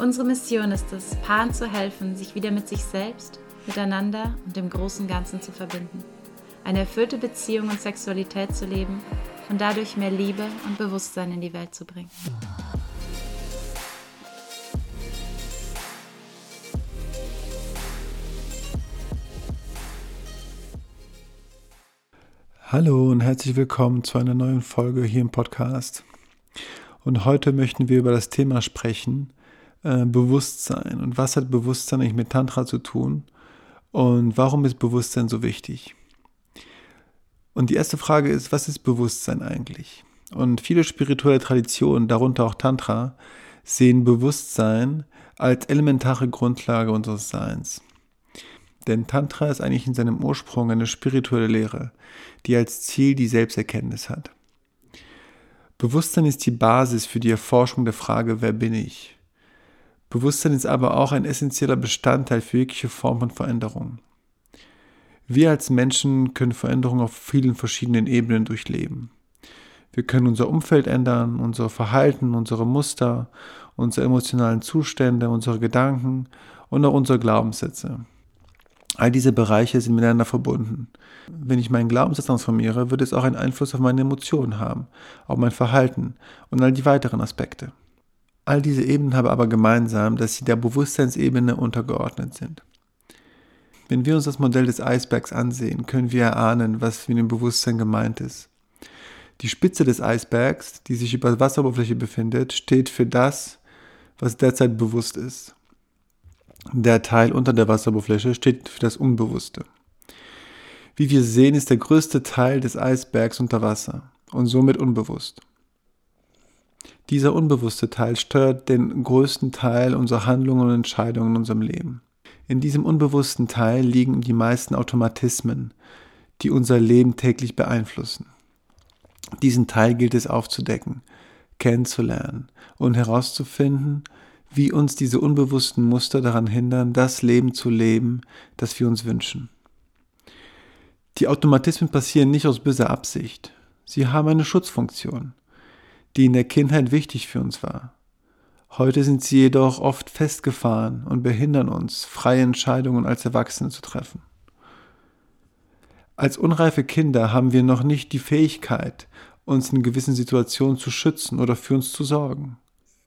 Unsere Mission ist es, Paaren zu helfen, sich wieder mit sich selbst, miteinander und dem großen Ganzen zu verbinden. Eine erfüllte Beziehung und Sexualität zu leben und dadurch mehr Liebe und Bewusstsein in die Welt zu bringen. Hallo und herzlich willkommen zu einer neuen Folge hier im Podcast. Und heute möchten wir über das Thema sprechen, äh, Bewusstsein. Und was hat Bewusstsein eigentlich mit Tantra zu tun? Und warum ist Bewusstsein so wichtig? Und die erste Frage ist, was ist Bewusstsein eigentlich? Und viele spirituelle Traditionen, darunter auch Tantra, sehen Bewusstsein als elementare Grundlage unseres Seins. Denn Tantra ist eigentlich in seinem Ursprung eine spirituelle Lehre, die als Ziel die Selbsterkenntnis hat. Bewusstsein ist die Basis für die Erforschung der Frage, wer bin ich? Bewusstsein ist aber auch ein essentieller Bestandteil für jegliche Form von Veränderung. Wir als Menschen können Veränderungen auf vielen verschiedenen Ebenen durchleben. Wir können unser Umfeld ändern, unser Verhalten, unsere Muster, unsere emotionalen Zustände, unsere Gedanken und auch unsere Glaubenssätze. All diese Bereiche sind miteinander verbunden. Wenn ich meinen Glaubenssatz transformiere, wird es auch einen Einfluss auf meine Emotionen haben, auf mein Verhalten und all die weiteren Aspekte. All diese Ebenen haben aber gemeinsam, dass sie der Bewusstseinsebene untergeordnet sind. Wenn wir uns das Modell des Eisbergs ansehen, können wir erahnen, was mit dem Bewusstsein gemeint ist. Die Spitze des Eisbergs, die sich über der Wasseroberfläche befindet, steht für das, was derzeit bewusst ist. Der Teil unter der Wasseroberfläche steht für das Unbewusste. Wie wir sehen, ist der größte Teil des Eisbergs unter Wasser und somit unbewusst. Dieser unbewusste Teil steuert den größten Teil unserer Handlungen und Entscheidungen in unserem Leben. In diesem unbewussten Teil liegen die meisten Automatismen, die unser Leben täglich beeinflussen. Diesen Teil gilt es aufzudecken, kennenzulernen und herauszufinden, wie uns diese unbewussten Muster daran hindern, das Leben zu leben, das wir uns wünschen. Die Automatismen passieren nicht aus böser Absicht. Sie haben eine Schutzfunktion die in der Kindheit wichtig für uns war. Heute sind sie jedoch oft festgefahren und behindern uns, freie Entscheidungen als Erwachsene zu treffen. Als unreife Kinder haben wir noch nicht die Fähigkeit, uns in gewissen Situationen zu schützen oder für uns zu sorgen.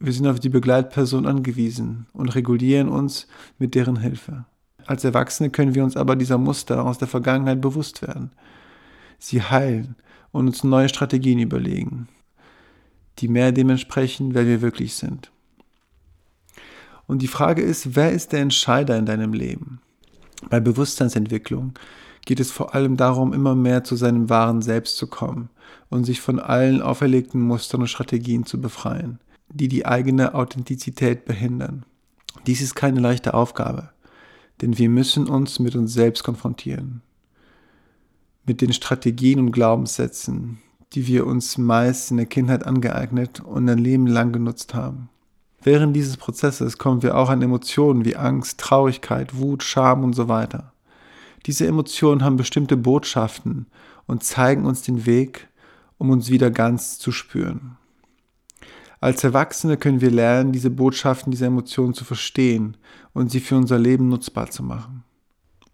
Wir sind auf die Begleitperson angewiesen und regulieren uns mit deren Hilfe. Als Erwachsene können wir uns aber dieser Muster aus der Vergangenheit bewusst werden. Sie heilen und uns neue Strategien überlegen, die mehr dementsprechend, wer wir wirklich sind. Und die Frage ist, wer ist der Entscheider in deinem Leben? Bei Bewusstseinsentwicklung geht es vor allem darum, immer mehr zu seinem wahren Selbst zu kommen und sich von allen auferlegten Mustern und Strategien zu befreien, die die eigene Authentizität behindern. Dies ist keine leichte Aufgabe, denn wir müssen uns mit uns selbst konfrontieren, mit den Strategien und Glaubenssätzen, die wir uns meist in der Kindheit angeeignet und ein Leben lang genutzt haben. Während dieses Prozesses kommen wir auch an Emotionen wie Angst, Traurigkeit, Wut, Scham und so weiter. Diese Emotionen haben bestimmte Botschaften und zeigen uns den Weg, um uns wieder ganz zu spüren. Als Erwachsene können wir lernen, diese Botschaften, diese Emotionen zu verstehen und sie für unser Leben nutzbar zu machen.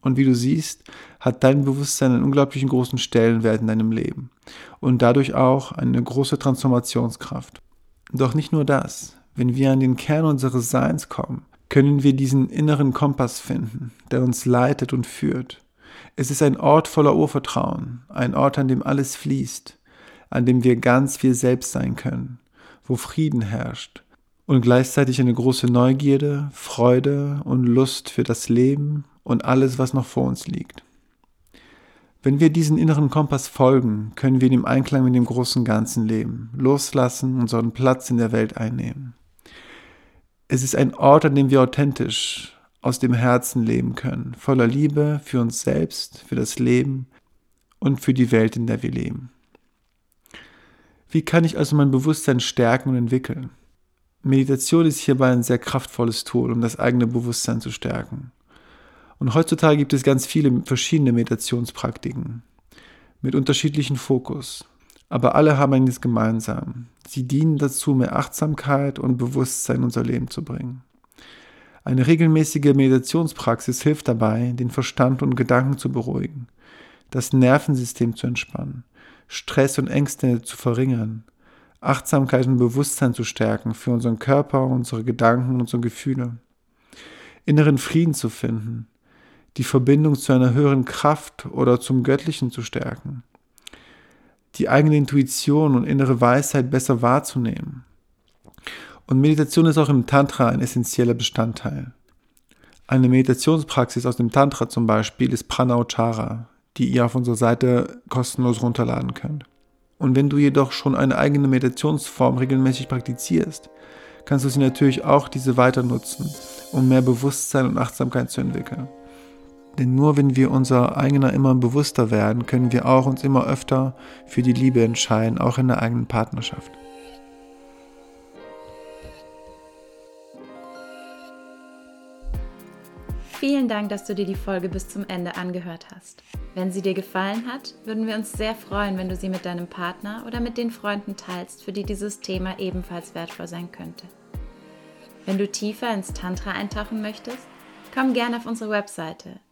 Und wie du siehst, hat dein Bewusstsein einen unglaublichen großen Stellenwert in deinem Leben und dadurch auch eine große Transformationskraft. Doch nicht nur das. Wenn wir an den Kern unseres Seins kommen, können wir diesen inneren Kompass finden, der uns leitet und führt. Es ist ein Ort voller Urvertrauen, ein Ort, an dem alles fließt, an dem wir ganz wir selbst sein können, wo Frieden herrscht und gleichzeitig eine große Neugierde, Freude und Lust für das Leben und alles, was noch vor uns liegt. Wenn wir diesen inneren Kompass folgen, können wir in dem Einklang mit dem großen Ganzen leben, loslassen, unseren Platz in der Welt einnehmen. Es ist ein Ort, an dem wir authentisch aus dem Herzen leben können, voller Liebe für uns selbst, für das Leben und für die Welt, in der wir leben. Wie kann ich also mein Bewusstsein stärken und entwickeln? Meditation ist hierbei ein sehr kraftvolles Tool, um das eigene Bewusstsein zu stärken. Und heutzutage gibt es ganz viele verschiedene Meditationspraktiken mit unterschiedlichen Fokus. Aber alle haben eines gemeinsam. Sie dienen dazu, mehr Achtsamkeit und Bewusstsein in unser Leben zu bringen. Eine regelmäßige Meditationspraxis hilft dabei, den Verstand und Gedanken zu beruhigen, das Nervensystem zu entspannen, Stress und Ängste zu verringern, Achtsamkeit und Bewusstsein zu stärken für unseren Körper, unsere Gedanken und unsere Gefühle, inneren Frieden zu finden, die Verbindung zu einer höheren Kraft oder zum Göttlichen zu stärken, die eigene Intuition und innere Weisheit besser wahrzunehmen. Und Meditation ist auch im Tantra ein essentieller Bestandteil. Eine Meditationspraxis aus dem Tantra zum Beispiel ist Pranauchara, die ihr auf unserer Seite kostenlos runterladen könnt. Und wenn du jedoch schon eine eigene Meditationsform regelmäßig praktizierst, kannst du sie natürlich auch diese weiter nutzen, um mehr Bewusstsein und Achtsamkeit zu entwickeln. Denn nur wenn wir unser eigener immer bewusster werden, können wir auch uns immer öfter für die Liebe entscheiden, auch in der eigenen Partnerschaft. Vielen Dank, dass du dir die Folge bis zum Ende angehört hast. Wenn sie dir gefallen hat, würden wir uns sehr freuen, wenn du sie mit deinem Partner oder mit den Freunden teilst, für die dieses Thema ebenfalls wertvoll sein könnte. Wenn du tiefer ins Tantra eintauchen möchtest, komm gerne auf unsere Webseite